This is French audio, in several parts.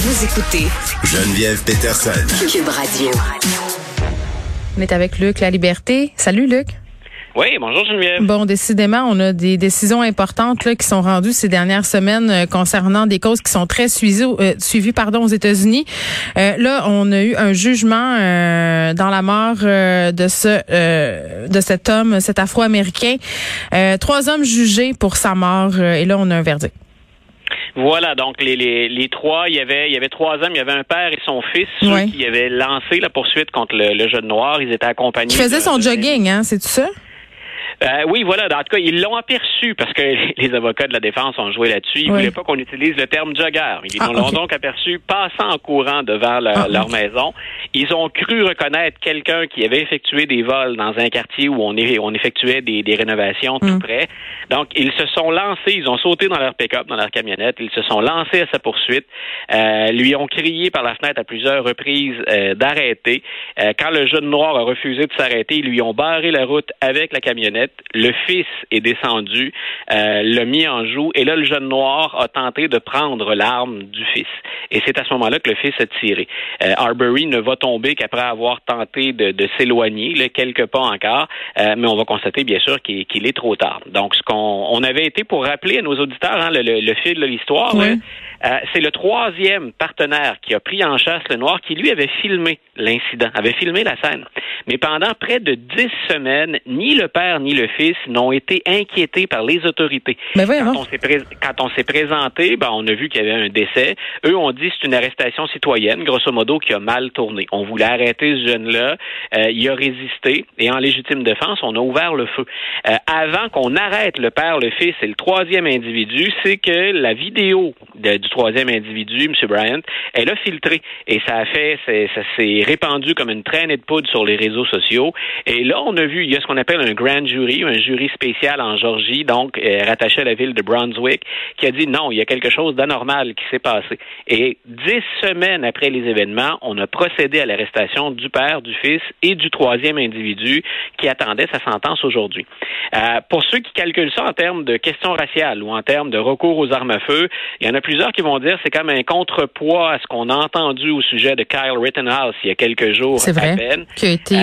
Vous écoutez Geneviève Peterson. Cube Radio. On est avec Luc La Liberté. Salut Luc. Oui, bonjour Geneviève. Bon, décidément, on a des décisions importantes là, qui sont rendues ces dernières semaines euh, concernant des causes qui sont très suivies, euh, suivies pardon, aux États-Unis. Euh, là, on a eu un jugement euh, dans la mort euh, de ce de cet homme, cet Afro-américain. trois hommes jugés pour sa mort et là, on a un verdict. Voilà, donc les, les, les, trois, il y avait il y avait trois hommes, il y avait un père et son fils ceux qui avaient lancé la poursuite contre le, le jeune noir. Ils étaient accompagnés. Il faisait son jogging, hein, c'est tout ça? Euh, oui, voilà. En tout cas, ils l'ont aperçu parce que les avocats de la défense ont joué là-dessus. Ils ne voulaient pas qu'on utilise le terme jogger. Ils ah, l'ont donc aperçu passant en courant devant ah, leur maison. Ils ont cru reconnaître quelqu'un qui avait effectué des vols dans un quartier où on, on effectuait des, des rénovations tout mm. près. Donc, ils se sont lancés, ils ont sauté dans leur pick-up, dans leur camionnette. Ils se sont lancés à sa poursuite. Euh, lui ont crié par la fenêtre à plusieurs reprises euh, d'arrêter. Euh, quand le jeune noir a refusé de s'arrêter, ils lui ont barré la route avec la camionnette. Le fils est descendu, euh, l'a mis en joue, et là, le jeune noir a tenté de prendre l'arme du fils. Et c'est à ce moment-là que le fils a tiré. Euh, Arbery ne va tomber qu'après avoir tenté de, de s'éloigner, quelques pas encore, euh, mais on va constater, bien sûr, qu'il est trop tard. Donc, ce qu'on on avait été pour rappeler à nos auditeurs hein, le, le, fil de l'histoire, euh, c'est le troisième partenaire qui a pris en chasse le noir qui, lui, avait filmé l'incident, avait filmé la scène. Mais pendant près de dix semaines, ni le père ni le fils n'ont été inquiétés par les autorités. Mais quand, on quand on s'est présenté, ben, on a vu qu'il y avait un décès. Eux ont dit c'est une arrestation citoyenne, grosso modo, qui a mal tourné. On voulait arrêter ce jeune-là. Euh, il a résisté. Et en légitime défense, on a ouvert le feu. Euh, avant qu'on arrête le père, le fils et le troisième individu, c'est que la vidéo du troisième individu, M. Bryant, elle a filtré. Et ça a fait, ça s'est répandu comme une traînée de poudre sur les réseaux sociaux. Et là, on a vu, il y a ce qu'on appelle un grand jury, un jury spécial en Georgie, donc euh, rattaché à la ville de Brunswick, qui a dit non, il y a quelque chose d'anormal qui s'est passé. Et dix semaines après les événements, on a procédé à l'arrestation du père, du fils et du troisième individu qui attendait sa sentence aujourd'hui. Euh, pour ceux qui calculent ça en termes de questions raciales ou en termes de recours aux armes à feu, il y en a plusieurs qui vont dire c'est comme un contrepoids à ce qu'on a entendu au sujet de Kyle Rittenhouse il y a quelques jours C'est vrai, Qui a été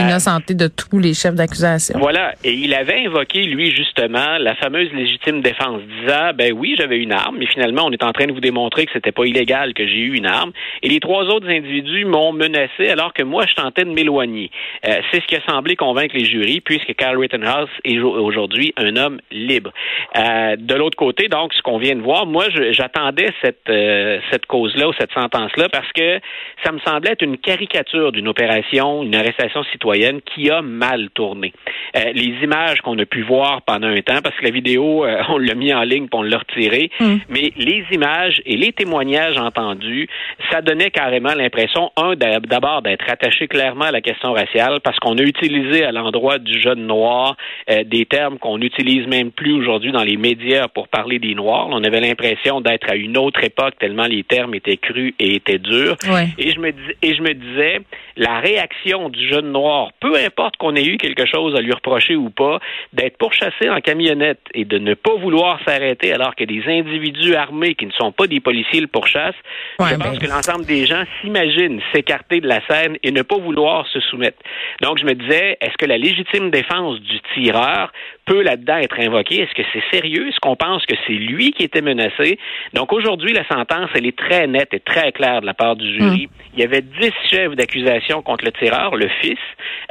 de tous les chefs d'accusation. Voilà. Et il avait invoqué, lui, justement, la fameuse légitime défense, disant ben oui, j'avais une arme, mais finalement, on est en train de vous démontrer que c'était pas illégal que j'ai eu une arme. Et les trois autres individus m'ont menacé alors que moi, je tentais de m'éloigner. Euh, c'est ce qui a semblé convaincre les jurys, puisque Kyle Rittenhouse est aujourd'hui un homme libre. Euh, de l'autre côté, donc, ce qu'on vient de voir, moi, j'attendais cette, euh, cette cause-là ou cette sentence-là parce que ça me semblait être une caricature d'une opération, une arrestation citoyenne qui a mal tourné. Euh, les images qu'on a pu voir pendant un temps, parce que la vidéo, euh, on l'a mis en ligne pour l'a retiré, mm. mais les images et les témoignages entendus, ça donnait carrément l'impression, un, d'abord d'être attaché clairement à la question raciale, parce qu'on a utilisé à l'endroit du jeune noir euh, des termes qu'on n'utilise même plus aujourd'hui dans les médias pour parler des Noirs. On avait l'impression d'être à une autre époque tellement les termes étaient crus et étaient durs. Et je me et je me disais, la réaction du jeune noir, peu importe qu'on ait eu quelque chose à lui reprocher ou pas, d'être pourchassé en camionnette et de ne pas vouloir s'arrêter alors que des individus armés qui ne sont pas des policiers le pourchassent, je pense ben que l'ensemble des gens s'imaginent s'écarter de la scène et ne pas vouloir se soumettre. Donc je me disais, est-ce que la légitime défense du tireur peut là-dedans être invoquée? Est-ce que c'est sérieux? Est-ce qu'on pense que c'est lui qui était menacé? Donc aujourd'hui, la sentence, elle est très nette et très claire de la part du jury. Hum. Il y avait dix chefs d'accusation contre le tireur, le fils.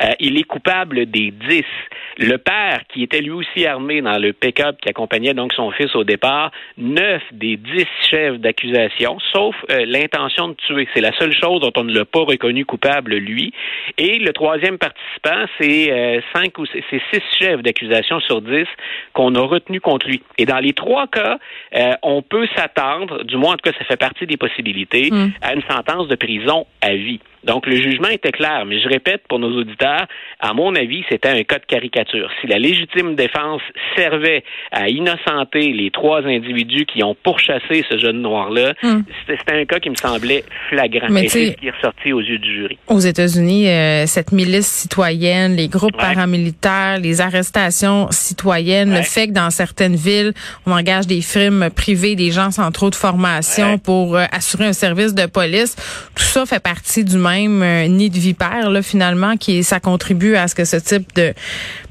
Euh, il est coupable des dix. Le père, qui était lui aussi armé dans le pick-up qui accompagnait donc son fils au départ, neuf des dix chefs d'accusation, sauf euh, l'intention de tuer. C'est la seule chose dont on ne l'a pas reconnu coupable, lui. Et le troisième participant, c'est euh, cinq ou c'est six chefs d'accusation sur dix qu'on a retenu contre lui. Et dans les trois cas, on peut s'attendre, du moins en tout cas ça fait partie des possibilités, hmm. à une sentence de prison à vie. Donc, le jugement était clair. Mais je répète pour nos auditeurs, à mon avis, c'était un cas de caricature. Si la légitime défense servait à innocenter les trois individus qui ont pourchassé ce jeune noir-là, hmm. c'était un cas qui me semblait flagrant. Mais Et c'est ce qui est ressorti aux yeux du jury. Aux États-Unis, euh, cette milice citoyenne, les groupes paramilitaires, les arrestations citoyennes, le fait que dans certaines villes, on engage des firmes privées, des gens sans trop de formation pour euh, assurer un service de police, tout ça fait partie du même euh, nid de vipère, finalement, qui ça contribue à ce que ce type de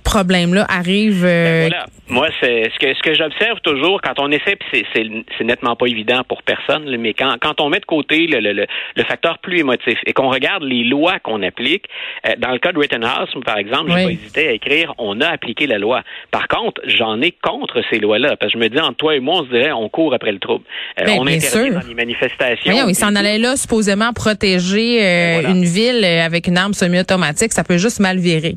problème-là arrive. Ben voilà. Moi, c'est ce que ce que j'observe toujours quand on essaie, puis c'est nettement pas évident pour personne, mais quand, quand on met de côté le, le, le facteur plus émotif et qu'on regarde les lois qu'on applique, euh, dans le cas de Rittenhouse, par exemple, j'ai pas hésité à écrire on a appliqué la loi. Par contre, j'en ai contre ces lois-là, parce que je me dis entre toi et moi, on se dirait on court après le trouble. Euh, ben, on interdit dans les manifestations. Oui, il s'en allait là supposément protéger euh, ben, une ville avec une arme semi-automatique, ça peut juste mal virer.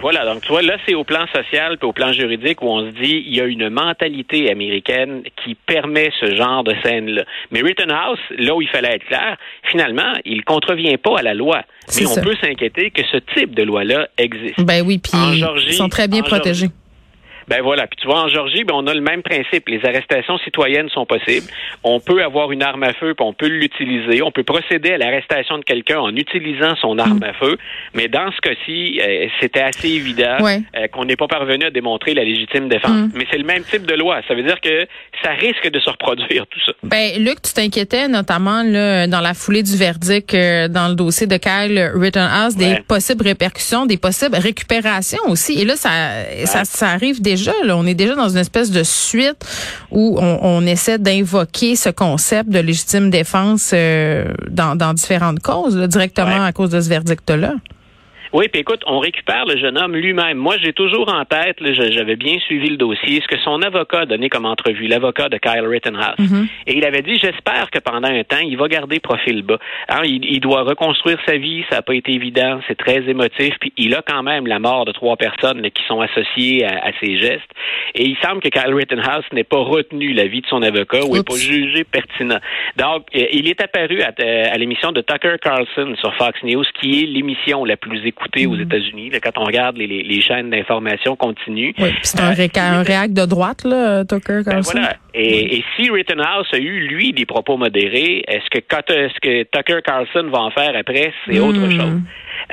Voilà, donc tu vois, là, c'est au plan social et au plan juridique où on se dit il y a une mentalité américaine qui permet ce genre de scène-là. Mais Rittenhouse, là où il fallait être clair, finalement, il contrevient pas à la loi. Mais on peut s'inquiéter que ce type de loi-là existe. Ben oui, puis ils sont très bien protégés. Ben voilà. Puis tu vois, en Georgie, ben on a le même principe. Les arrestations citoyennes sont possibles. On peut avoir une arme à feu, puis on peut l'utiliser. On peut procéder à l'arrestation de quelqu'un en utilisant son arme mm. à feu. Mais dans ce cas-ci, euh, c'était assez évident euh, qu'on n'est pas parvenu à démontrer la légitime défense. Mm. Mais c'est le même type de loi. Ça veut dire que ça risque de se reproduire tout ça. Ben Luc, tu t'inquiétais notamment là, dans la foulée du verdict euh, dans le dossier de Kyle Rittenhouse des possibles répercussions, des possibles récupérations aussi. Et là, ça, ça, ça arrive déjà on est déjà dans une espèce de suite où on, essaie d'invoquer ce concept de légitime défense euh, dans, différentes causes, directement à cause de ce verdict-là. Oui, puis écoute, on récupère le jeune homme lui-même. Moi, j'ai toujours en tête, j'avais bien suivi le dossier, ce que son avocat a donné comme entrevue, l'avocat de Kyle Rittenhouse. Mm-hmm. Et il avait dit, j'espère que pendant un temps, il va garder profil bas. Alors, il, doit reconstruire sa vie, ça n'a pas été évident, c'est très émotif, puis il a quand même la mort de trois personnes qui sont associées à, ses gestes. Et il semble que Kyle Rittenhouse n'ait pas retenu l'avis de son avocat ou n'ait pas jugé pertinent. Donc, euh, il est apparu à, à l'émission de Tucker Carlson sur Fox News, qui est l'émission la plus écoutée aux mm. États-Unis. Quand on regarde les, chaînes d'information continues. Oui, c'est un, euh, réac de droite, là, Tucker ben Carlson. voilà. Et, et, si Rittenhouse a eu, lui, des propos modérés, est-ce que, est-ce que Tucker Carlson va en faire après? C'est autre mm. chose.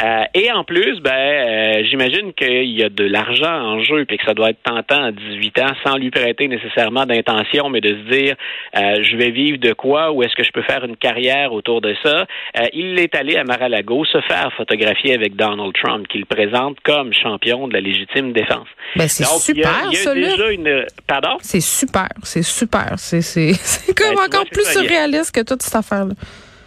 Euh, et en plus, ben, euh, j'imagine qu'il y a de l'argent en jeu, puis que ça doit être tentant à 18 ans, sans lui prêter nécessairement d'intention, mais de se dire, euh, je vais vivre de quoi, ou est-ce que je peux faire une carrière autour de ça? il est allé à Mar-a-Lago se faire photographier avec Donald Trump, qu'il présente comme champion de la légitime défense. Ben, c'est super, il y a, déjà une... Pardon? C'est super, c'est super. C'est, c'est, comme ben, encore plus surréaliste que toute cette affaire-là.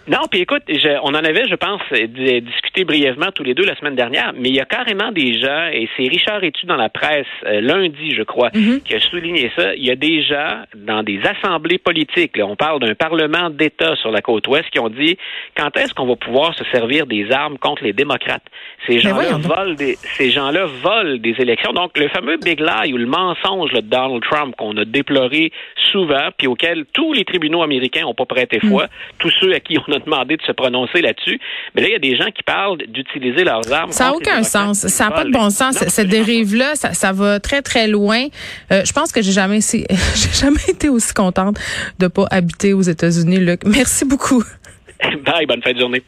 Non, puis écoute, on en avait, je pense, discuté brièvement tous les deux la semaine dernière, mais il y a carrément des gens, et c'est Richard Etu dans la presse euh, lundi, je crois, mhm. qui a souligné ça. Il y a des gens dans des assemblées politiques, là, on parle d'un parlement d'État sur la côte ouest, qui ont dit quand est-ce qu'on va pouvoir se servir des armes contre les démocrates? Ces gens-là volent des, ces gens-là volent des élections. Donc le fameux big lie ou le mensonge de Donald Trump qu'on a déploré souvent, puis auquel tous les tribunaux américains n'ont pas prêté foi, mhm. tous ceux à qui on a demandé de se prononcer là-dessus. Mais là, il y a des gens qui parlent d'utiliser leurs armes. Ça n'a aucun sens. Ça n'a pas de bon sens. Cette dérive-là, ça, va très, très loin. Euh, je pense que j'ai jamais, jamais été aussi contente de pas habiter aux États-Unis, Luc. Merci beaucoup. Bye, bonne fin de journée.